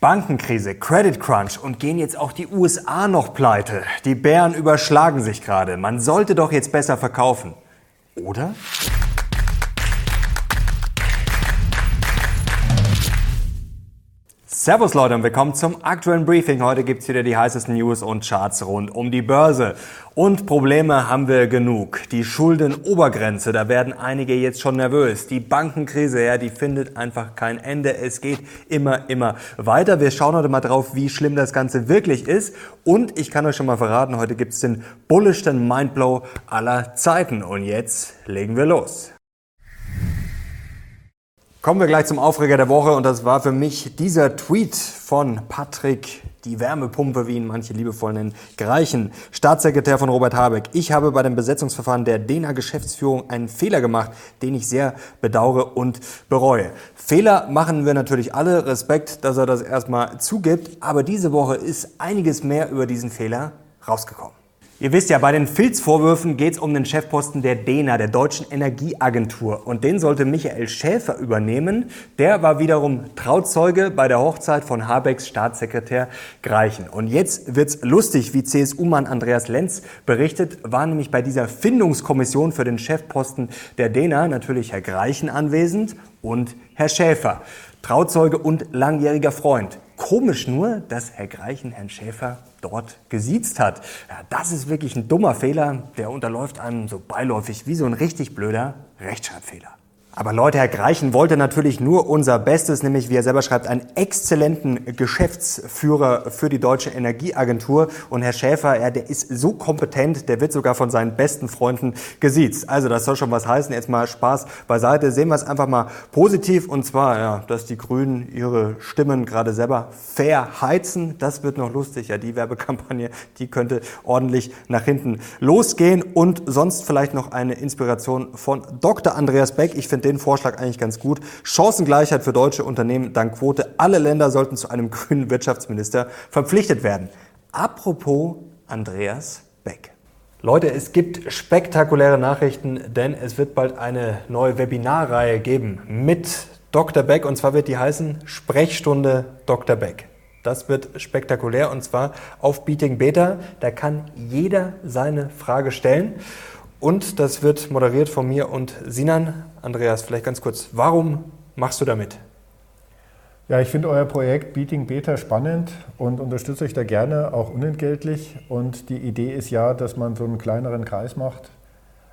Bankenkrise, Credit Crunch und gehen jetzt auch die USA noch pleite. Die Bären überschlagen sich gerade. Man sollte doch jetzt besser verkaufen. Oder? Servus Leute und willkommen zum aktuellen Briefing. Heute gibt's wieder die heißesten News und Charts rund um die Börse. Und Probleme haben wir genug. Die Schuldenobergrenze, da werden einige jetzt schon nervös. Die Bankenkrise, ja, die findet einfach kein Ende. Es geht immer, immer weiter. Wir schauen heute mal drauf, wie schlimm das Ganze wirklich ist. Und ich kann euch schon mal verraten, heute gibt's den bullischsten Mindblow aller Zeiten. Und jetzt legen wir los. Kommen wir gleich zum Aufreger der Woche und das war für mich dieser Tweet von Patrick, die Wärmepumpe, wie ihn manche liebevoll nennen, Greichen, Staatssekretär von Robert Habeck. Ich habe bei dem Besetzungsverfahren der DENA Geschäftsführung einen Fehler gemacht, den ich sehr bedauere und bereue. Fehler machen wir natürlich alle, Respekt, dass er das erstmal zugibt, aber diese Woche ist einiges mehr über diesen Fehler rausgekommen. Ihr wisst ja, bei den Filzvorwürfen geht es um den Chefposten der DENA, der Deutschen Energieagentur. Und den sollte Michael Schäfer übernehmen. Der war wiederum Trauzeuge bei der Hochzeit von Habecks Staatssekretär Greichen. Und jetzt wird's lustig, wie CSU-Mann Andreas Lenz berichtet, war nämlich bei dieser Findungskommission für den Chefposten der DENA natürlich Herr Greichen anwesend und Herr Schäfer. Trauzeuge und langjähriger Freund. Komisch nur, dass Herr Greichen Herrn Schäfer dort gesiezt hat. Ja, das ist wirklich ein dummer Fehler, der unterläuft einem so beiläufig wie so ein richtig blöder Rechtschreibfehler. Aber Leute, Herr Greichen wollte natürlich nur unser Bestes, nämlich wie er selber schreibt, einen exzellenten Geschäftsführer für die Deutsche Energieagentur. Und Herr Schäfer, ja, der ist so kompetent, der wird sogar von seinen besten Freunden gesiezt. Also das soll schon was heißen. Jetzt mal Spaß beiseite. Sehen wir es einfach mal positiv. Und zwar, ja, dass die Grünen ihre Stimmen gerade selber verheizen. Das wird noch lustig. Ja, die Werbekampagne, die könnte ordentlich nach hinten losgehen. Und sonst vielleicht noch eine Inspiration von Dr. Andreas Beck. Ich finde den Vorschlag eigentlich ganz gut. Chancengleichheit für deutsche Unternehmen dank Quote. Alle Länder sollten zu einem grünen Wirtschaftsminister verpflichtet werden. Apropos Andreas Beck. Leute, es gibt spektakuläre Nachrichten, denn es wird bald eine neue Webinarreihe geben mit Dr. Beck und zwar wird die heißen Sprechstunde Dr. Beck. Das wird spektakulär und zwar auf Beating Beta. Da kann jeder seine Frage stellen. Und das wird moderiert von mir und Sinan. Andreas, vielleicht ganz kurz, warum machst du damit? Ja, ich finde euer Projekt Beating Beta spannend und unterstütze euch da gerne, auch unentgeltlich. Und die Idee ist ja, dass man so einen kleineren Kreis macht,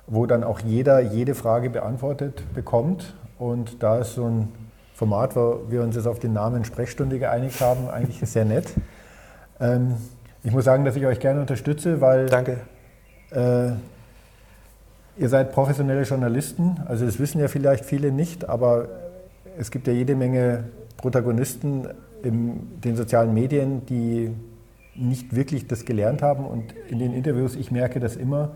wo dann auch jeder jede Frage beantwortet bekommt. Und da ist so ein Format, wo wir uns jetzt auf den Namen Sprechstunde geeinigt haben, eigentlich sehr nett. Ähm, ich muss sagen, dass ich euch gerne unterstütze, weil Danke. Äh, Ihr seid professionelle Journalisten, also das wissen ja vielleicht viele nicht, aber es gibt ja jede Menge Protagonisten in den sozialen Medien, die nicht wirklich das gelernt haben. Und in den Interviews, ich merke das immer,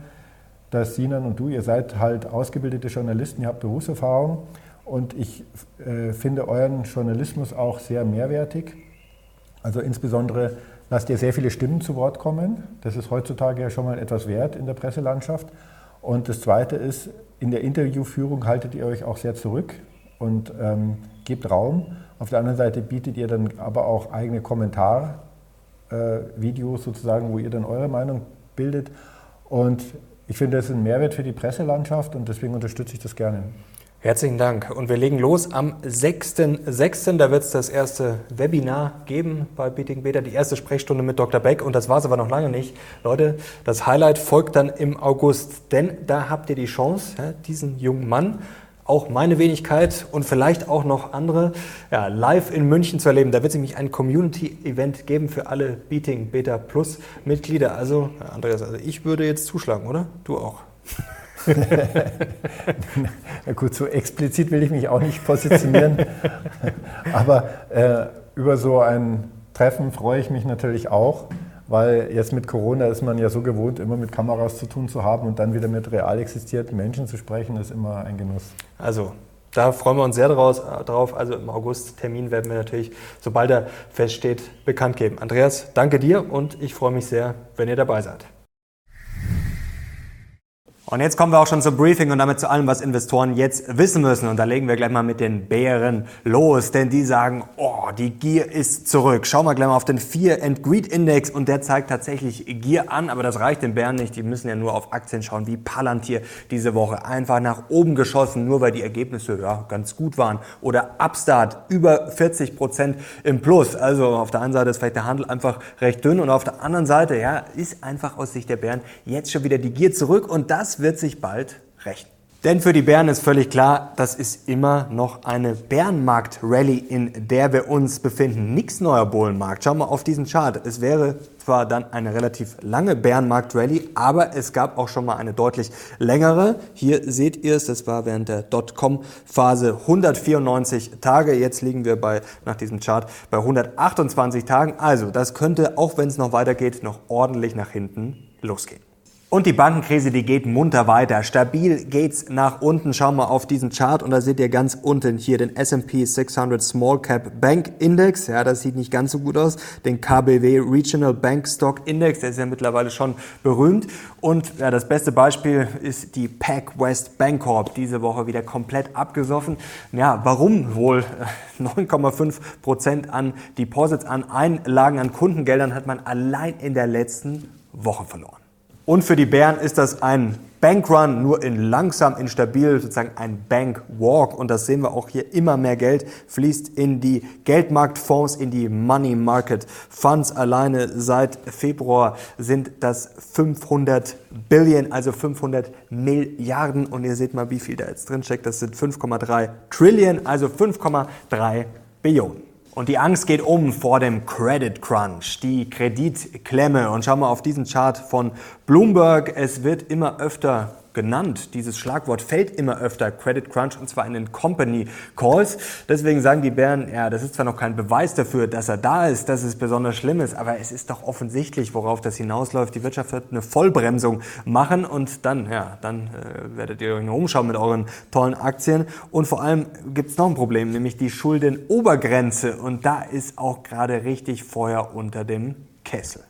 dass Sinan und du, ihr seid halt ausgebildete Journalisten, ihr habt Berufserfahrung und ich äh, finde euren Journalismus auch sehr mehrwertig. Also insbesondere lasst ihr sehr viele Stimmen zu Wort kommen. Das ist heutzutage ja schon mal etwas wert in der Presselandschaft. Und das Zweite ist, in der Interviewführung haltet ihr euch auch sehr zurück und ähm, gebt Raum. Auf der anderen Seite bietet ihr dann aber auch eigene Kommentarvideos äh, sozusagen, wo ihr dann eure Meinung bildet. Und ich finde, das ist ein Mehrwert für die Presselandschaft und deswegen unterstütze ich das gerne. Herzlichen Dank. Und wir legen los am 6.6. Da wird es das erste Webinar geben bei Beating Beta, die erste Sprechstunde mit Dr. Beck. Und das war es aber noch lange nicht. Leute, das Highlight folgt dann im August, denn da habt ihr die Chance, diesen jungen Mann, auch meine Wenigkeit und vielleicht auch noch andere ja, live in München zu erleben. Da wird es nämlich ein Community-Event geben für alle Beating Beta Plus Mitglieder. Also, Andreas, also ich würde jetzt zuschlagen, oder? Du auch. Na gut, so explizit will ich mich auch nicht positionieren. Aber äh, über so ein Treffen freue ich mich natürlich auch, weil jetzt mit Corona ist man ja so gewohnt, immer mit Kameras zu tun zu haben und dann wieder mit real existierten Menschen zu sprechen, ist immer ein Genuss. Also da freuen wir uns sehr drauf. Also im August Termin werden wir natürlich, sobald er feststeht, bekannt geben. Andreas, danke dir und ich freue mich sehr, wenn ihr dabei seid. Und jetzt kommen wir auch schon zum Briefing und damit zu allem, was Investoren jetzt wissen müssen. Und da legen wir gleich mal mit den Bären los, denn die sagen, oh, die Gier ist zurück. Schauen wir gleich mal auf den Fear and Greed Index und der zeigt tatsächlich Gier an, aber das reicht den Bären nicht. Die müssen ja nur auf Aktien schauen, wie Palantir diese Woche einfach nach oben geschossen, nur weil die Ergebnisse ja ganz gut waren. Oder Upstart über 40 Prozent im Plus. Also auf der einen Seite ist vielleicht der Handel einfach recht dünn und auf der anderen Seite, ja, ist einfach aus Sicht der Bären jetzt schon wieder die Gier zurück und das wird sich bald rächen. Denn für die Bären ist völlig klar, das ist immer noch eine Bärenmarkt-Rallye, in der wir uns befinden. Nix neuer Bullenmarkt. Schau mal auf diesen Chart. Es wäre zwar dann eine relativ lange Bärenmarkt-Rallye, aber es gab auch schon mal eine deutlich längere. Hier seht ihr es, das war während der Dotcom-Phase 194 Tage. Jetzt liegen wir bei, nach diesem Chart bei 128 Tagen. Also das könnte, auch wenn es noch weitergeht, noch ordentlich nach hinten losgehen. Und die Bankenkrise, die geht munter weiter. Stabil geht's nach unten. Schauen wir auf diesen Chart und da seht ihr ganz unten hier den S&P 600 Small Cap Bank Index. Ja, das sieht nicht ganz so gut aus. Den KBW Regional Bank Stock Index, der ist ja mittlerweile schon berühmt. Und ja, das beste Beispiel ist die Pac West Bancorp. Diese Woche wieder komplett abgesoffen. Ja, warum wohl? 9,5 Prozent an Deposits, an Einlagen, an Kundengeldern hat man allein in der letzten Woche verloren. Und für die Bären ist das ein Bankrun, nur in langsam, instabil, sozusagen ein Bankwalk. Und das sehen wir auch hier. Immer mehr Geld fließt in die Geldmarktfonds, in die Money Market Funds. Alleine seit Februar sind das 500 Billion, also 500 Milliarden. Und ihr seht mal, wie viel da jetzt drin steckt. Das sind 5,3 Trillion, also 5,3 Billionen. Und die Angst geht um vor dem Credit Crunch, die Kreditklemme. Und schau mal auf diesen Chart von Bloomberg. Es wird immer öfter genannt. Dieses Schlagwort fällt immer öfter, Credit Crunch, und zwar in den Company Calls. Deswegen sagen die Bären, ja, das ist zwar noch kein Beweis dafür, dass er da ist, dass es besonders schlimm ist, aber es ist doch offensichtlich, worauf das hinausläuft. Die Wirtschaft wird eine Vollbremsung machen und dann, ja, dann äh, werdet ihr euch noch umschauen mit euren tollen Aktien. Und vor allem gibt es noch ein Problem, nämlich die Schuldenobergrenze. Und da ist auch gerade richtig Feuer unter dem Kessel.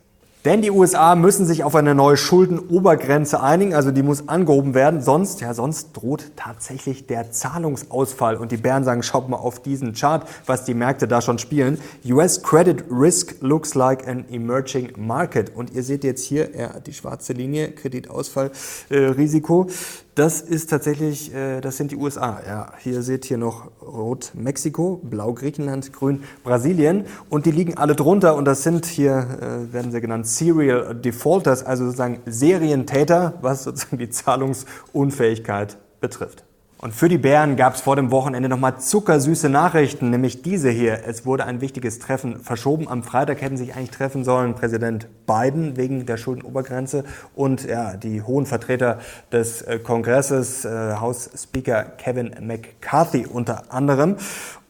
Denn die USA müssen sich auf eine neue Schuldenobergrenze einigen, also die muss angehoben werden, sonst, ja, sonst droht tatsächlich der Zahlungsausfall. Und die Bären sagen, schaut mal auf diesen Chart, was die Märkte da schon spielen. US Credit Risk looks like an emerging market. Und ihr seht jetzt hier ja, die schwarze Linie, Kreditausfallrisiko. Äh, das ist tatsächlich, äh, das sind die USA. Ja, hier seht ihr noch rot Mexiko, blau Griechenland, grün Brasilien und die liegen alle drunter und das sind hier, äh, werden sie genannt, Serial Defaulters, also sozusagen Serientäter, was sozusagen die Zahlungsunfähigkeit betrifft. Und für die Bären gab es vor dem Wochenende nochmal zuckersüße Nachrichten, nämlich diese hier. Es wurde ein wichtiges Treffen verschoben. Am Freitag hätten sich eigentlich treffen sollen Präsident Biden wegen der Schuldenobergrenze und ja, die hohen Vertreter des äh, Kongresses, äh, House Speaker Kevin McCarthy unter anderem.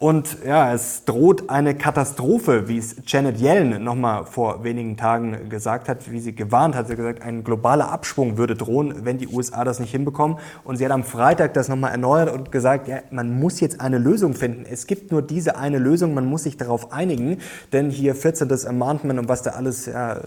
Und ja, es droht eine Katastrophe, wie es Janet Yellen nochmal vor wenigen Tagen gesagt hat, wie sie gewarnt hat. Sie hat gesagt, ein globaler Abschwung würde drohen, wenn die USA das nicht hinbekommen. Und sie hat am Freitag das nochmal erneuert und gesagt, ja, man muss jetzt eine Lösung finden. Es gibt nur diese eine Lösung, man muss sich darauf einigen. Denn hier 14. Amendment und was da alles ja,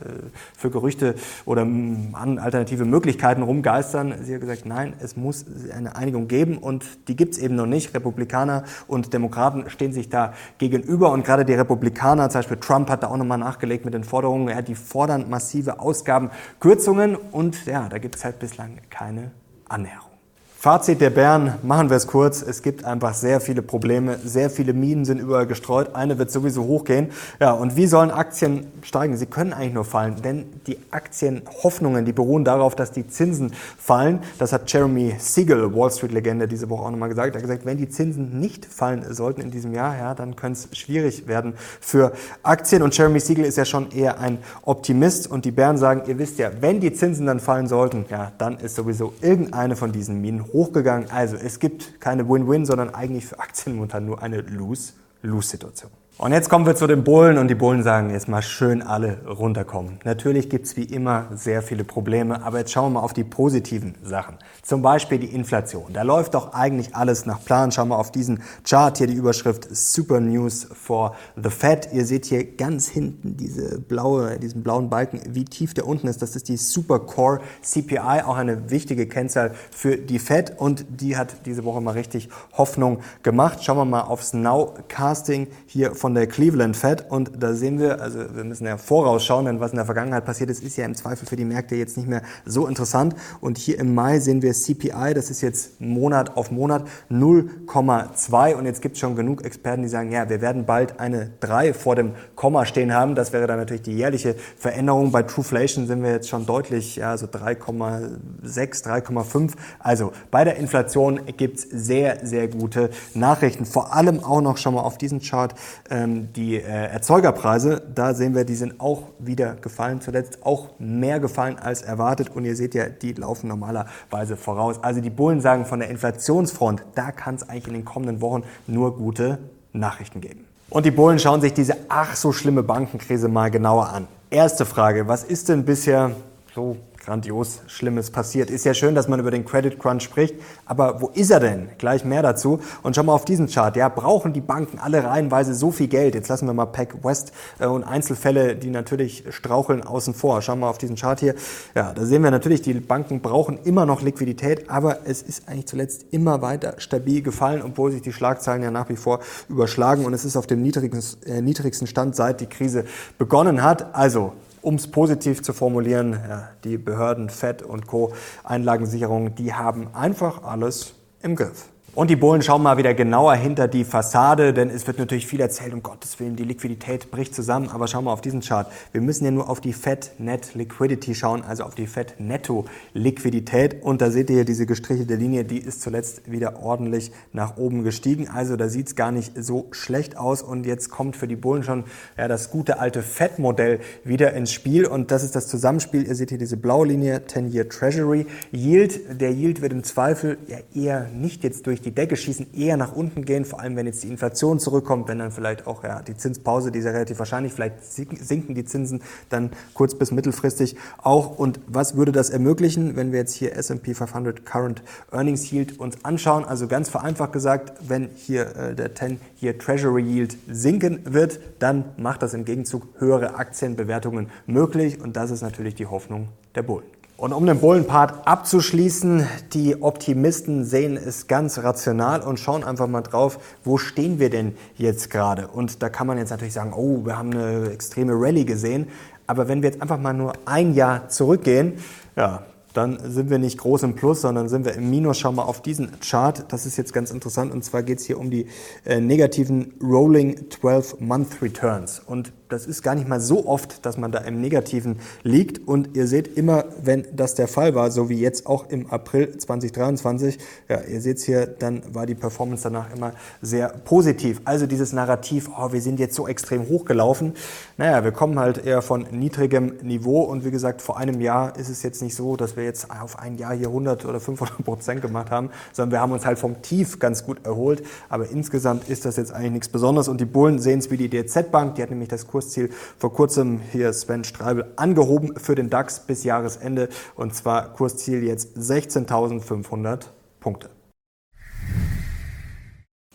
für Gerüchte oder alternative Möglichkeiten rumgeistern. Sie hat gesagt, nein, es muss eine Einigung geben und die gibt es eben noch nicht. Republikaner und Demokraten stehen sich da gegenüber. Und gerade die Republikaner, zum Beispiel Trump hat da auch nochmal nachgelegt mit den Forderungen, ja, die fordern massive Ausgabenkürzungen. Und ja, da gibt es halt bislang keine Annäherung. Fazit der Bären, machen wir es kurz. Es gibt einfach sehr viele Probleme, sehr viele Minen sind überall gestreut. Eine wird sowieso hochgehen. Ja, und wie sollen Aktien steigen? Sie können eigentlich nur fallen, denn die Aktienhoffnungen, die beruhen darauf, dass die Zinsen fallen. Das hat Jeremy Siegel, Wall Street Legende, diese Woche auch nochmal gesagt. Er hat gesagt, wenn die Zinsen nicht fallen sollten in diesem Jahr, ja, dann könnte es schwierig werden für Aktien. Und Jeremy Siegel ist ja schon eher ein Optimist. Und die Bären sagen, ihr wisst ja, wenn die Zinsen dann fallen sollten, ja, dann ist sowieso irgendeine von diesen Minen hochgegangen. Also es gibt keine Win-Win, sondern eigentlich für Aktien momentan nur eine Lose-Lose-Situation. Und jetzt kommen wir zu den Bullen und die Bullen sagen jetzt mal schön alle runterkommen. Natürlich gibt's wie immer sehr viele Probleme, aber jetzt schauen wir mal auf die positiven Sachen. Zum Beispiel die Inflation. Da läuft doch eigentlich alles nach Plan. Schauen wir auf diesen Chart hier, die Überschrift Super News for the Fed. Ihr seht hier ganz hinten diese blaue, diesen blauen Balken, wie tief der unten ist. Das ist die Super Core CPI, auch eine wichtige Kennzahl für die Fed und die hat diese Woche mal richtig Hoffnung gemacht. Schauen wir mal aufs Nowcasting hier von der Cleveland Fed und da sehen wir, also wir müssen ja vorausschauen, denn was in der Vergangenheit passiert ist, ist ja im Zweifel für die Märkte jetzt nicht mehr so interessant. Und hier im Mai sehen wir CPI, das ist jetzt Monat auf Monat 0,2 und jetzt gibt es schon genug Experten, die sagen, ja, wir werden bald eine 3 vor dem Komma stehen haben. Das wäre dann natürlich die jährliche Veränderung. Bei Trueflation sind wir jetzt schon deutlich, ja, so 3,6, 3,5. Also bei der Inflation gibt es sehr, sehr gute Nachrichten. Vor allem auch noch schon mal auf diesen Chart die äh, Erzeugerpreise, da sehen wir, die sind auch wieder gefallen, zuletzt auch mehr gefallen als erwartet. Und ihr seht ja, die laufen normalerweise voraus. Also die Bullen sagen von der Inflationsfront, da kann es eigentlich in den kommenden Wochen nur gute Nachrichten geben. Und die Bullen schauen sich diese ach so schlimme Bankenkrise mal genauer an. Erste Frage, was ist denn bisher so grandios Schlimmes passiert. Ist ja schön, dass man über den Credit Crunch spricht, aber wo ist er denn? Gleich mehr dazu. Und schau mal auf diesen Chart. Ja, brauchen die Banken alle reihenweise so viel Geld? Jetzt lassen wir mal Pack West äh, und Einzelfälle, die natürlich straucheln, außen vor. Schau mal auf diesen Chart hier. Ja, da sehen wir natürlich, die Banken brauchen immer noch Liquidität, aber es ist eigentlich zuletzt immer weiter stabil gefallen, obwohl sich die Schlagzeilen ja nach wie vor überschlagen und es ist auf dem niedrigsten, äh, niedrigsten Stand seit die Krise begonnen hat. Also um es positiv zu formulieren, ja, die Behörden, FED und Co. Einlagensicherung, die haben einfach alles im Griff. Und die Bullen schauen mal wieder genauer hinter die Fassade, denn es wird natürlich viel erzählt, um Gottes Willen, die Liquidität bricht zusammen. Aber schauen wir auf diesen Chart. Wir müssen ja nur auf die Fed Net Liquidity schauen, also auf die Fed Netto Liquidität. Und da seht ihr hier diese gestrichelte Linie, die ist zuletzt wieder ordentlich nach oben gestiegen. Also da sieht es gar nicht so schlecht aus. Und jetzt kommt für die Bullen schon ja, das gute alte Fed-Modell wieder ins Spiel. Und das ist das Zusammenspiel. Ihr seht hier diese blaue Linie, 10-Year Treasury. Yield, der Yield wird im Zweifel ja eher nicht jetzt durch die Decke schießen, eher nach unten gehen, vor allem wenn jetzt die Inflation zurückkommt, wenn dann vielleicht auch ja, die Zinspause, die ist ja relativ wahrscheinlich, vielleicht sinken die Zinsen dann kurz bis mittelfristig auch. Und was würde das ermöglichen, wenn wir jetzt hier S&P 500 Current Earnings Yield uns anschauen? Also ganz vereinfacht gesagt, wenn hier äh, der 10-Year Treasury Yield sinken wird, dann macht das im Gegenzug höhere Aktienbewertungen möglich und das ist natürlich die Hoffnung der Bullen. Und um den Bullenpart abzuschließen, die Optimisten sehen es ganz rational und schauen einfach mal drauf, wo stehen wir denn jetzt gerade? Und da kann man jetzt natürlich sagen, oh, wir haben eine extreme Rallye gesehen. Aber wenn wir jetzt einfach mal nur ein Jahr zurückgehen, ja, dann sind wir nicht groß im Plus, sondern sind wir im Minus. Schau mal auf diesen Chart. Das ist jetzt ganz interessant. Und zwar geht es hier um die äh, negativen Rolling 12-Month Returns. Und das ist gar nicht mal so oft, dass man da im Negativen liegt. Und ihr seht immer, wenn das der Fall war, so wie jetzt auch im April 2023, ja, ihr seht es hier, dann war die Performance danach immer sehr positiv. Also dieses Narrativ, oh, wir sind jetzt so extrem hochgelaufen. Naja, wir kommen halt eher von niedrigem Niveau. Und wie gesagt, vor einem Jahr ist es jetzt nicht so, dass wir jetzt auf ein Jahr hier 100 oder 500 Prozent gemacht haben, sondern wir haben uns halt vom Tief ganz gut erholt. Aber insgesamt ist das jetzt eigentlich nichts Besonderes. Und die Bullen sehen es wie die DZ Bank, die hat nämlich das Kursziel vor kurzem hier Sven Streibel angehoben für den DAX bis Jahresende und zwar Kursziel jetzt 16.500 Punkte.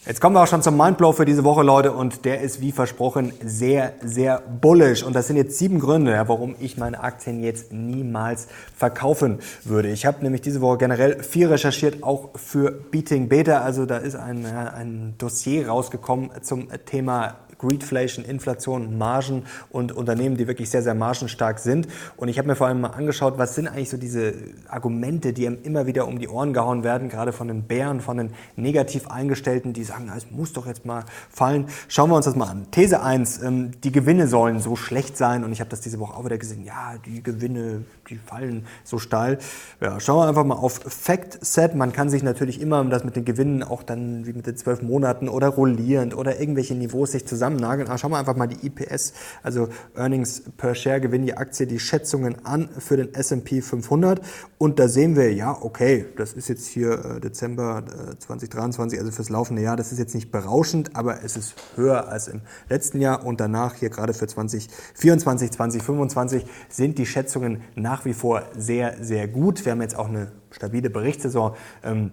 Jetzt kommen wir auch schon zum Mindblow für diese Woche, Leute, und der ist wie versprochen sehr, sehr bullish. Und das sind jetzt sieben Gründe, warum ich meine Aktien jetzt niemals verkaufen würde. Ich habe nämlich diese Woche generell viel recherchiert, auch für Beating Beta. Also da ist ein, ein Dossier rausgekommen zum Thema Greedflation, Inflation, Margen und Unternehmen, die wirklich sehr, sehr margenstark sind. Und ich habe mir vor allem mal angeschaut, was sind eigentlich so diese Argumente, die einem immer wieder um die Ohren gehauen werden, gerade von den Bären, von den negativ Eingestellten, die sagen, es muss doch jetzt mal fallen. Schauen wir uns das mal an. These 1, ähm, die Gewinne sollen so schlecht sein und ich habe das diese Woche auch wieder gesehen, ja, die Gewinne, die fallen so steil. Ja, schauen wir einfach mal auf Fact Set. Man kann sich natürlich immer das mit den Gewinnen auch dann wie mit den zwölf Monaten oder rollierend oder irgendwelche Niveaus sich zusammen zusammennageln. Aber schauen wir einfach mal die IPS, also Earnings per Share, Gewinn die Aktie, die Schätzungen an für den S&P 500. Und da sehen wir, ja, okay, das ist jetzt hier äh, Dezember äh, 2023, also fürs laufende Jahr. Das ist jetzt nicht berauschend, aber es ist höher als im letzten Jahr. Und danach hier gerade für 2024, 2025 sind die Schätzungen nach wie vor sehr, sehr gut. Wir haben jetzt auch eine stabile Berichtssaison. Ähm,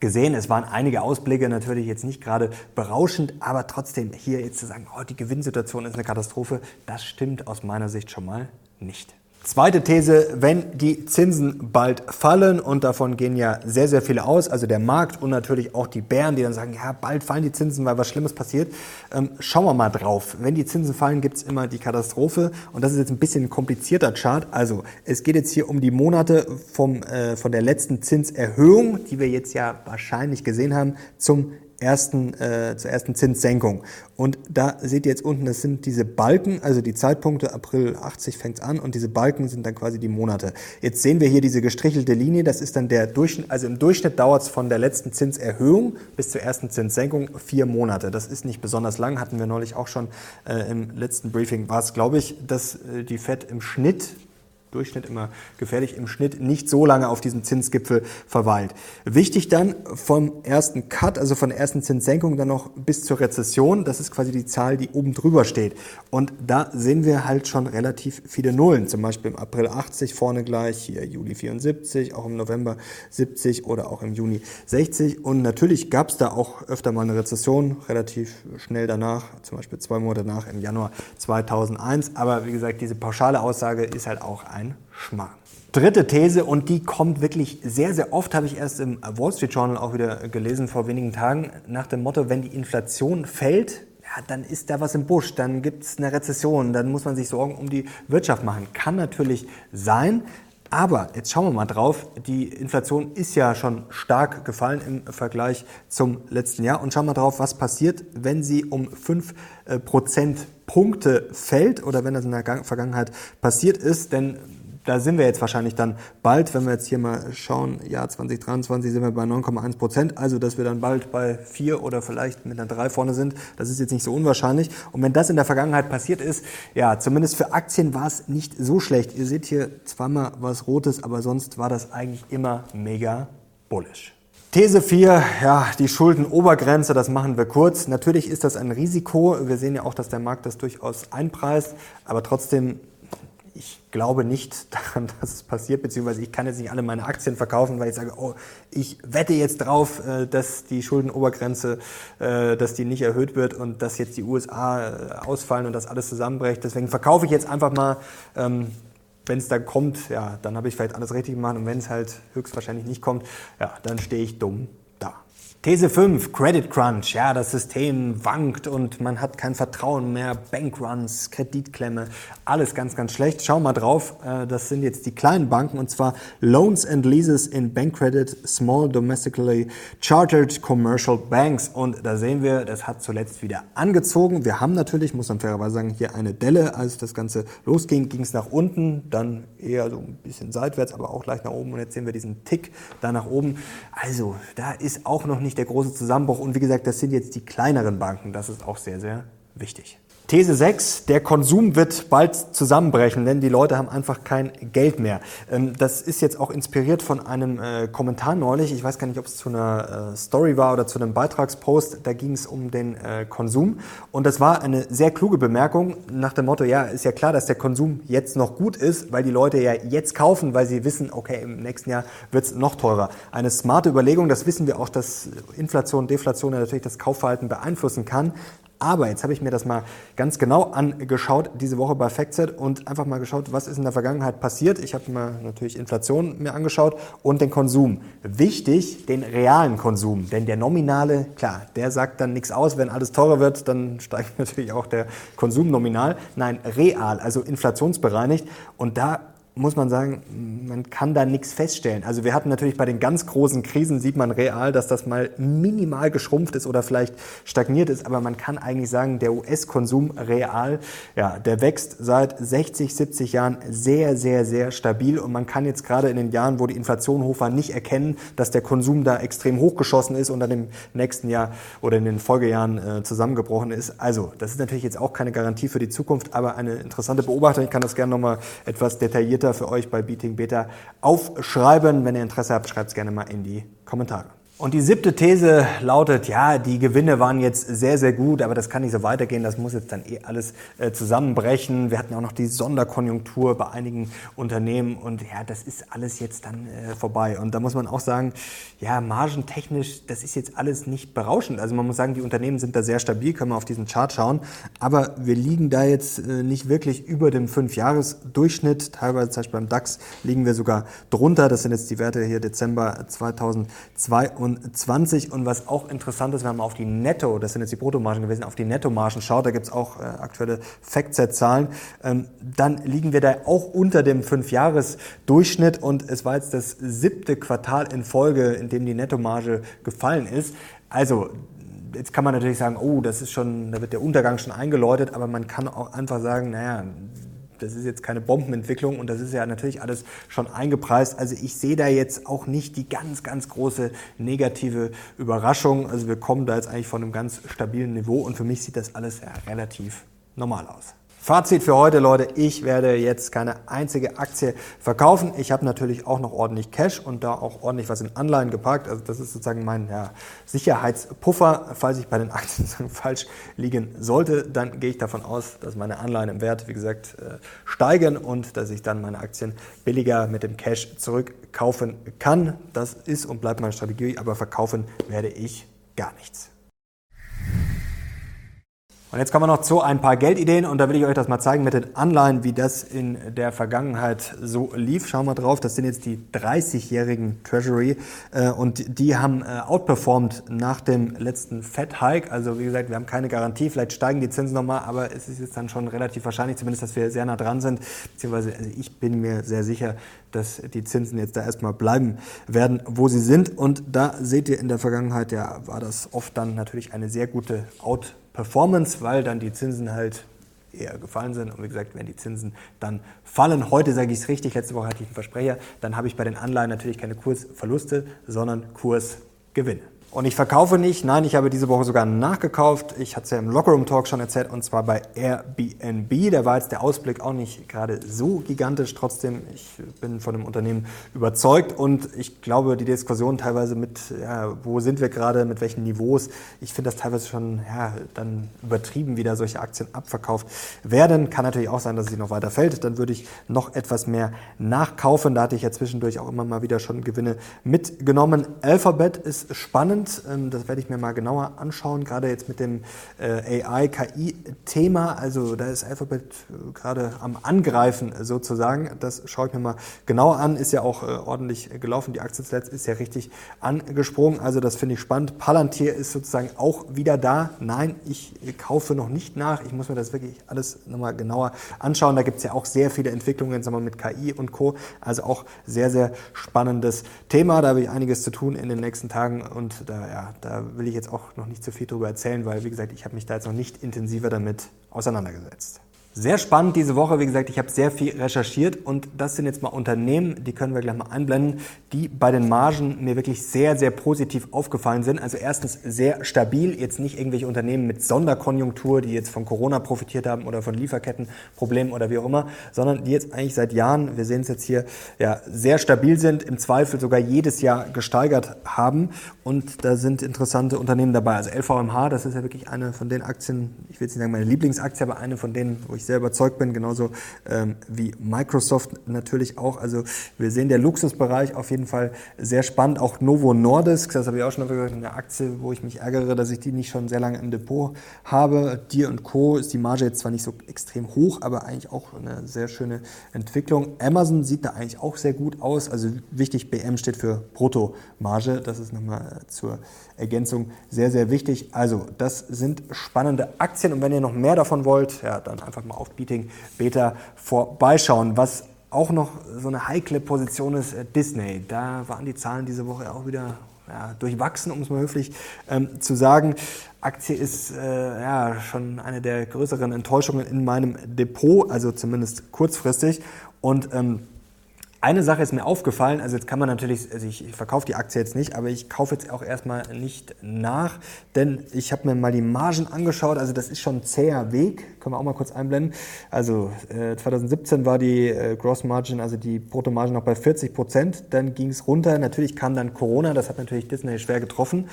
gesehen. Es waren einige Ausblicke, natürlich jetzt nicht gerade berauschend, aber trotzdem hier jetzt zu sagen, oh, die Gewinnsituation ist eine Katastrophe, das stimmt aus meiner Sicht schon mal nicht. Zweite These, wenn die Zinsen bald fallen und davon gehen ja sehr, sehr viele aus, also der Markt und natürlich auch die Bären, die dann sagen, ja, bald fallen die Zinsen, weil was Schlimmes passiert. Ähm, schauen wir mal drauf. Wenn die Zinsen fallen, gibt's immer die Katastrophe und das ist jetzt ein bisschen ein komplizierter Chart. Also es geht jetzt hier um die Monate vom, äh, von der letzten Zinserhöhung, die wir jetzt ja wahrscheinlich gesehen haben, zum ersten, äh, zur ersten Zinssenkung. Und da seht ihr jetzt unten, das sind diese Balken, also die Zeitpunkte, April 80 fängt's an und diese Balken sind dann quasi die Monate. Jetzt sehen wir hier diese gestrichelte Linie, das ist dann der Durchschnitt, also im Durchschnitt dauert's von der letzten Zinserhöhung bis zur ersten Zinssenkung vier Monate. Das ist nicht besonders lang, hatten wir neulich auch schon äh, im letzten Briefing, war es, glaube ich, dass äh, die FED im Schnitt Durchschnitt immer gefährlich, im Schnitt nicht so lange auf diesem Zinsgipfel verweilt. Wichtig dann vom ersten Cut, also von der ersten Zinssenkung dann noch bis zur Rezession, das ist quasi die Zahl, die oben drüber steht. Und da sehen wir halt schon relativ viele Nullen, zum Beispiel im April 80 vorne gleich, hier Juli 74, auch im November 70 oder auch im Juni 60. Und natürlich gab es da auch öfter mal eine Rezession, relativ schnell danach, zum Beispiel zwei Monate nach im Januar 2001. Aber wie gesagt, diese pauschale Aussage ist halt auch ein ein Schmarrn. Dritte These, und die kommt wirklich sehr, sehr oft, habe ich erst im Wall Street Journal auch wieder gelesen vor wenigen Tagen, nach dem Motto, wenn die Inflation fällt, ja, dann ist da was im Busch, dann gibt es eine Rezession, dann muss man sich Sorgen um die Wirtschaft machen. Kann natürlich sein, aber jetzt schauen wir mal drauf. Die Inflation ist ja schon stark gefallen im Vergleich zum letzten Jahr. Und schauen wir mal drauf, was passiert, wenn sie um 5 äh, Prozentpunkte fällt oder wenn das in der Vergangenheit passiert ist. Denn da sind wir jetzt wahrscheinlich dann bald, wenn wir jetzt hier mal schauen, Jahr 2023 sind wir bei 9,1 Prozent, also dass wir dann bald bei 4 oder vielleicht mit einer 3 vorne sind, das ist jetzt nicht so unwahrscheinlich. Und wenn das in der Vergangenheit passiert ist, ja, zumindest für Aktien war es nicht so schlecht. Ihr seht hier zweimal was Rotes, aber sonst war das eigentlich immer mega bullish. These 4, ja, die Schuldenobergrenze, das machen wir kurz. Natürlich ist das ein Risiko. Wir sehen ja auch, dass der Markt das durchaus einpreist, aber trotzdem ich glaube nicht daran, dass es passiert, beziehungsweise ich kann jetzt nicht alle meine Aktien verkaufen, weil ich sage, oh, ich wette jetzt drauf, äh, dass die Schuldenobergrenze, äh, dass die nicht erhöht wird und dass jetzt die USA äh, ausfallen und das alles zusammenbricht. Deswegen verkaufe ich jetzt einfach mal, ähm, wenn es dann kommt, ja, dann habe ich vielleicht alles richtig gemacht und wenn es halt höchstwahrscheinlich nicht kommt, ja, dann stehe ich dumm These 5, Credit Crunch. Ja, das System wankt und man hat kein Vertrauen mehr. Bankruns, Kreditklemme, alles ganz, ganz schlecht. Schau mal drauf. Äh, das sind jetzt die kleinen Banken und zwar Loans and Leases in Bank Credit, Small Domestically Chartered Commercial Banks. Und da sehen wir, das hat zuletzt wieder angezogen. Wir haben natürlich, muss man fairerweise sagen, hier eine Delle. Als das Ganze losging, ging es nach unten, dann eher so ein bisschen seitwärts, aber auch leicht nach oben. Und jetzt sehen wir diesen Tick da nach oben. Also, da ist auch noch nicht nicht der große Zusammenbruch. Und wie gesagt, das sind jetzt die kleineren Banken. Das ist auch sehr, sehr wichtig. These 6, der Konsum wird bald zusammenbrechen, denn die Leute haben einfach kein Geld mehr. Ähm, das ist jetzt auch inspiriert von einem äh, Kommentar neulich. Ich weiß gar nicht, ob es zu einer äh, Story war oder zu einem Beitragspost. Da ging es um den äh, Konsum. Und das war eine sehr kluge Bemerkung nach dem Motto, ja, ist ja klar, dass der Konsum jetzt noch gut ist, weil die Leute ja jetzt kaufen, weil sie wissen, okay, im nächsten Jahr wird es noch teurer. Eine smarte Überlegung, das wissen wir auch, dass Inflation, Deflation natürlich das Kaufverhalten beeinflussen kann. Aber jetzt habe ich mir das mal ganz genau angeschaut diese Woche bei FactSet und einfach mal geschaut, was ist in der Vergangenheit passiert. Ich habe mir natürlich Inflation mir angeschaut und den Konsum. Wichtig, den realen Konsum, denn der nominale, klar, der sagt dann nichts aus. Wenn alles teurer wird, dann steigt natürlich auch der Konsum nominal. Nein, real, also inflationsbereinigt. Und da muss man sagen, man kann da nichts feststellen. Also wir hatten natürlich bei den ganz großen Krisen, sieht man real, dass das mal minimal geschrumpft ist oder vielleicht stagniert ist, aber man kann eigentlich sagen, der US-Konsum real, ja, der wächst seit 60, 70 Jahren sehr, sehr, sehr stabil und man kann jetzt gerade in den Jahren, wo die Inflation hoch war, nicht erkennen, dass der Konsum da extrem hochgeschossen ist und dann im nächsten Jahr oder in den Folgejahren äh, zusammengebrochen ist. Also, das ist natürlich jetzt auch keine Garantie für die Zukunft, aber eine interessante Beobachtung. Ich kann das gerne nochmal etwas detaillierter für euch bei Beating Beta aufschreiben. Wenn ihr Interesse habt, schreibt es gerne mal in die Kommentare. Und die siebte These lautet, ja, die Gewinne waren jetzt sehr, sehr gut, aber das kann nicht so weitergehen, das muss jetzt dann eh alles äh, zusammenbrechen. Wir hatten auch noch die Sonderkonjunktur bei einigen Unternehmen und ja, das ist alles jetzt dann äh, vorbei. Und da muss man auch sagen, ja, margentechnisch, das ist jetzt alles nicht berauschend. Also man muss sagen, die Unternehmen sind da sehr stabil, können wir auf diesen Chart schauen, aber wir liegen da jetzt äh, nicht wirklich über dem Fünfjahresdurchschnitt. Teilweise, zum Beispiel beim DAX, liegen wir sogar drunter. Das sind jetzt die Werte hier Dezember 2022. 2020. Und was auch interessant ist, wenn man auf die Netto, das sind jetzt die Bruttomargen gewesen, auf die Nettomargen schaut, da gibt es auch äh, aktuelle Factset-Zahlen, ähm, dann liegen wir da auch unter dem Fünfjahres-Durchschnitt und es war jetzt das siebte Quartal in Folge, in dem die Nettomarge gefallen ist. Also jetzt kann man natürlich sagen, oh, das ist schon, da wird der Untergang schon eingeläutet, aber man kann auch einfach sagen, naja, das ist jetzt keine Bombenentwicklung und das ist ja natürlich alles schon eingepreist. Also ich sehe da jetzt auch nicht die ganz, ganz große negative Überraschung. Also wir kommen da jetzt eigentlich von einem ganz stabilen Niveau und für mich sieht das alles relativ normal aus. Fazit für heute, Leute. Ich werde jetzt keine einzige Aktie verkaufen. Ich habe natürlich auch noch ordentlich Cash und da auch ordentlich was in Anleihen geparkt. Also das ist sozusagen mein ja, Sicherheitspuffer. Falls ich bei den Aktien falsch liegen sollte, dann gehe ich davon aus, dass meine Anleihen im Wert, wie gesagt, äh, steigen und dass ich dann meine Aktien billiger mit dem Cash zurückkaufen kann. Das ist und bleibt meine Strategie, aber verkaufen werde ich gar nichts. Und jetzt kommen wir noch zu ein paar Geldideen und da will ich euch das mal zeigen mit den Anleihen, wie das in der Vergangenheit so lief. Schauen wir drauf, das sind jetzt die 30-jährigen Treasury äh, und die haben äh, outperformed nach dem letzten Fed Hike. Also wie gesagt, wir haben keine Garantie, vielleicht steigen die Zinsen nochmal, aber es ist jetzt dann schon relativ wahrscheinlich, zumindest, dass wir sehr nah dran sind. Beziehungsweise also ich bin mir sehr sicher, dass die Zinsen jetzt da erstmal bleiben werden, wo sie sind. Und da seht ihr in der Vergangenheit, ja, war das oft dann natürlich eine sehr gute Outperformance. Performance, weil dann die Zinsen halt eher gefallen sind. Und wie gesagt, wenn die Zinsen dann fallen, heute sage ich es richtig, letzte Woche hatte ich einen Versprecher, dann habe ich bei den Anleihen natürlich keine Kursverluste, sondern Kursgewinne. Und ich verkaufe nicht, nein, ich habe diese Woche sogar nachgekauft. Ich hatte es ja im Lockerroom Talk schon erzählt, und zwar bei Airbnb. Da war jetzt der Ausblick auch nicht gerade so gigantisch. Trotzdem, ich bin von dem Unternehmen überzeugt und ich glaube, die Diskussion teilweise mit, ja, wo sind wir gerade, mit welchen Niveaus, ich finde das teilweise schon ja, dann übertrieben, wie da solche Aktien abverkauft werden. Kann natürlich auch sein, dass sie noch weiter fällt. Dann würde ich noch etwas mehr nachkaufen. Da hatte ich ja zwischendurch auch immer mal wieder schon Gewinne mitgenommen. Alphabet ist spannend spannend. Ähm, das werde ich mir mal genauer anschauen, gerade jetzt mit dem äh, AI-KI-Thema. Also da ist Alphabet äh, gerade am Angreifen sozusagen. Das schaue ich mir mal genauer an. Ist ja auch äh, ordentlich gelaufen. Die Aktie zuletzt ist ja richtig angesprungen. Also das finde ich spannend. Palantir ist sozusagen auch wieder da. Nein, ich kaufe noch nicht nach. Ich muss mir das wirklich alles nochmal genauer anschauen. Da gibt es ja auch sehr viele Entwicklungen sagen wir, mit KI und Co. Also auch sehr, sehr spannendes Thema. Da habe ich einiges zu tun in den nächsten Tagen und da, ja, da will ich jetzt auch noch nicht zu viel drüber erzählen, weil, wie gesagt, ich habe mich da jetzt noch nicht intensiver damit auseinandergesetzt. Sehr spannend diese Woche. Wie gesagt, ich habe sehr viel recherchiert und das sind jetzt mal Unternehmen, die können wir gleich mal einblenden, die bei den Margen mir wirklich sehr, sehr positiv aufgefallen sind. Also erstens sehr stabil, jetzt nicht irgendwelche Unternehmen mit Sonderkonjunktur, die jetzt von Corona profitiert haben oder von Lieferkettenproblemen oder wie auch immer, sondern die jetzt eigentlich seit Jahren, wir sehen es jetzt hier, ja, sehr stabil sind, im Zweifel sogar jedes Jahr gesteigert haben und da sind interessante Unternehmen dabei. Also LVMH, das ist ja wirklich eine von den Aktien, ich will jetzt nicht sagen meine Lieblingsaktie, aber eine von denen, wo ich sehr überzeugt bin, genauso ähm, wie Microsoft natürlich auch. Also wir sehen der Luxusbereich auf jeden Fall sehr spannend. Auch Novo Nordisk, das habe ich auch schon gesagt, eine Aktie, wo ich mich ärgere, dass ich die nicht schon sehr lange im Depot habe. Dir und Co. ist die Marge jetzt zwar nicht so extrem hoch, aber eigentlich auch eine sehr schöne Entwicklung. Amazon sieht da eigentlich auch sehr gut aus. Also wichtig, BM steht für Bruttomarge. Das ist nochmal zur Ergänzung sehr, sehr wichtig. Also das sind spannende Aktien und wenn ihr noch mehr davon wollt, ja, dann einfach mal auf Beating Beta vorbeischauen. Was auch noch so eine heikle Position ist äh, Disney. Da waren die Zahlen diese Woche auch wieder ja, durchwachsen, um es mal höflich ähm, zu sagen. Aktie ist äh, ja schon eine der größeren Enttäuschungen in meinem Depot, also zumindest kurzfristig. Und ähm, eine Sache ist mir aufgefallen, also jetzt kann man natürlich, also ich, verkaufe die Aktie jetzt nicht, aber ich kaufe jetzt auch erstmal nicht nach, denn ich habe mir mal die Margen angeschaut, also das ist schon ein zäher Weg, können wir auch mal kurz einblenden. Also äh, 2017 war die äh, Gross Margin, also die Bruttomarge noch bei 40 Prozent, dann ging es runter, natürlich kam dann Corona, das hat natürlich Disney schwer getroffen.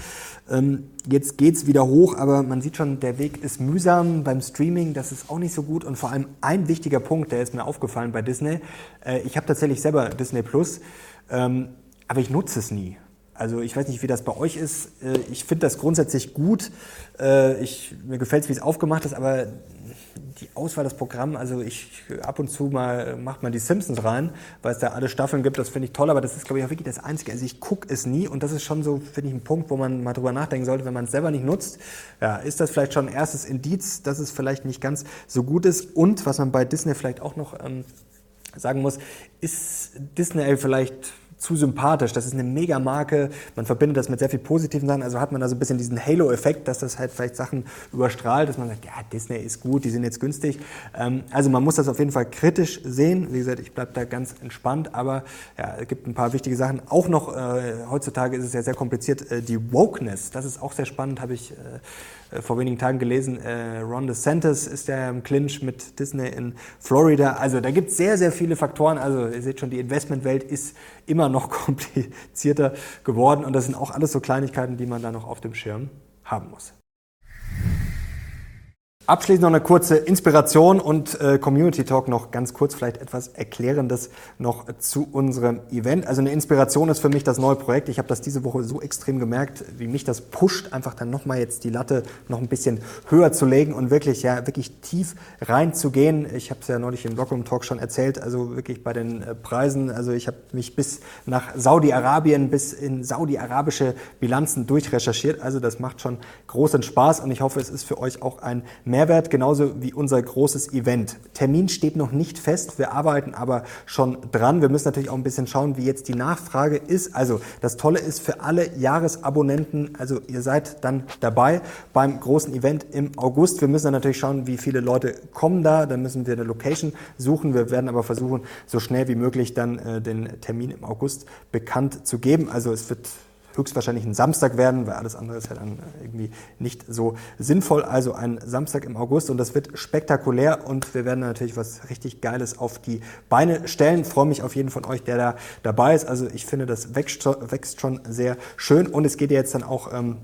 Ähm, jetzt geht's wieder hoch, aber man sieht schon, der Weg ist mühsam beim Streaming, das ist auch nicht so gut und vor allem ein wichtiger Punkt, der ist mir aufgefallen bei Disney, äh, ich habe tatsächlich selber selber Disney Plus, ähm, aber ich nutze es nie. Also ich weiß nicht, wie das bei euch ist. Äh, ich finde das grundsätzlich gut. Äh, ich, mir gefällt es, wie es aufgemacht ist, aber die Auswahl des Programms, also ich ab und zu mal macht man die Simpsons rein, weil es da alle Staffeln gibt, das finde ich toll, aber das ist, glaube ich, auch wirklich das Einzige. Also ich gucke es nie und das ist schon so, finde ich, ein Punkt, wo man mal drüber nachdenken sollte, wenn man es selber nicht nutzt. Ja, ist das vielleicht schon ein erstes Indiz, dass es vielleicht nicht ganz so gut ist und was man bei Disney vielleicht auch noch ähm, sagen muss, ist Disney vielleicht zu sympathisch. Das ist eine Megamarke. Man verbindet das mit sehr viel positiven Sachen. Also hat man da so ein bisschen diesen Halo-Effekt, dass das halt vielleicht Sachen überstrahlt, dass man sagt, ja, Disney ist gut, die sind jetzt günstig. Ähm, also man muss das auf jeden Fall kritisch sehen. Wie gesagt, ich bleibe da ganz entspannt, aber ja, es gibt ein paar wichtige Sachen. Auch noch, äh, heutzutage ist es ja sehr kompliziert, äh, die Wokeness. Das ist auch sehr spannend, habe ich äh, äh, vor wenigen Tagen gelesen, äh, Ron DeSantis ist ja im Clinch mit Disney in Florida. Also da gibt es sehr, sehr viele Faktoren. Also ihr seht schon, die Investmentwelt ist immer noch komplizierter geworden und das sind auch alles so Kleinigkeiten, die man da noch auf dem Schirm haben muss. Abschließend noch eine kurze Inspiration und äh, Community Talk noch ganz kurz, vielleicht etwas Erklärendes noch zu unserem Event. Also eine Inspiration ist für mich das neue Projekt. Ich habe das diese Woche so extrem gemerkt, wie mich das pusht, einfach dann nochmal jetzt die Latte noch ein bisschen höher zu legen und wirklich, ja, wirklich tief reinzugehen. Ich habe es ja neulich im Blockroom Talk schon erzählt, also wirklich bei den äh, Preisen. Also ich habe mich bis nach Saudi-Arabien, bis in saudi-arabische Bilanzen durchrecherchiert. Also das macht schon großen Spaß und ich hoffe, es ist für euch auch ein Mehrwert Mehrwert, genauso wie unser großes Event. Termin steht noch nicht fest, wir arbeiten aber schon dran. Wir müssen natürlich auch ein bisschen schauen, wie jetzt die Nachfrage ist. Also das Tolle ist für alle Jahresabonnenten, also ihr seid dann dabei beim großen Event im August. Wir müssen dann natürlich schauen, wie viele Leute kommen da. Dann müssen wir eine Location suchen. Wir werden aber versuchen, so schnell wie möglich dann äh, den Termin im August bekannt zu geben. Also es wird höchstwahrscheinlich ein Samstag werden, weil alles andere ist ja dann irgendwie nicht so sinnvoll. Also ein Samstag im August und das wird spektakulär und wir werden natürlich was richtig Geiles auf die Beine stellen. Ich freue mich auf jeden von euch, der da dabei ist. Also ich finde, das wächst, wächst schon sehr schön und es geht ja jetzt dann auch ähm,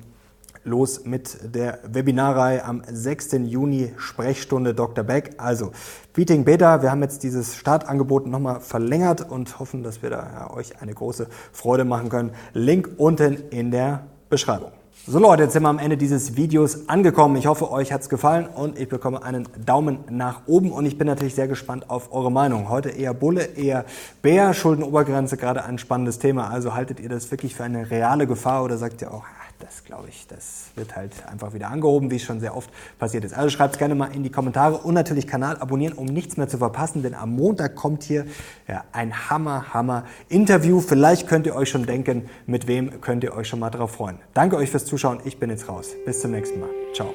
los mit der Webinarreihe am 6. Juni Sprechstunde Dr. Beck. Also Meeting Beta, wir haben jetzt dieses Startangebot nochmal verlängert und hoffen, dass wir da ja, euch eine große Freude machen können. Link unten in der Beschreibung. So Leute, jetzt sind wir am Ende dieses Videos angekommen. Ich hoffe, euch hat's gefallen und ich bekomme einen Daumen nach oben und ich bin natürlich sehr gespannt auf eure Meinung. Heute eher Bulle, eher Bär, Schuldenobergrenze, gerade ein spannendes Thema. Also haltet ihr das wirklich für eine reale Gefahr oder sagt ihr auch, das glaube ich, das wird halt einfach wieder angehoben, wie es schon sehr oft passiert ist. Also schreibt es gerne mal in die Kommentare und natürlich Kanal abonnieren, um nichts mehr zu verpassen, denn am Montag kommt hier ja, ein Hammer, Hammer Interview. Vielleicht könnt ihr euch schon denken, mit wem könnt ihr euch schon mal darauf freuen. Danke euch fürs Zuschauen. Ich bin jetzt raus. Bis zum nächsten Mal. Ciao.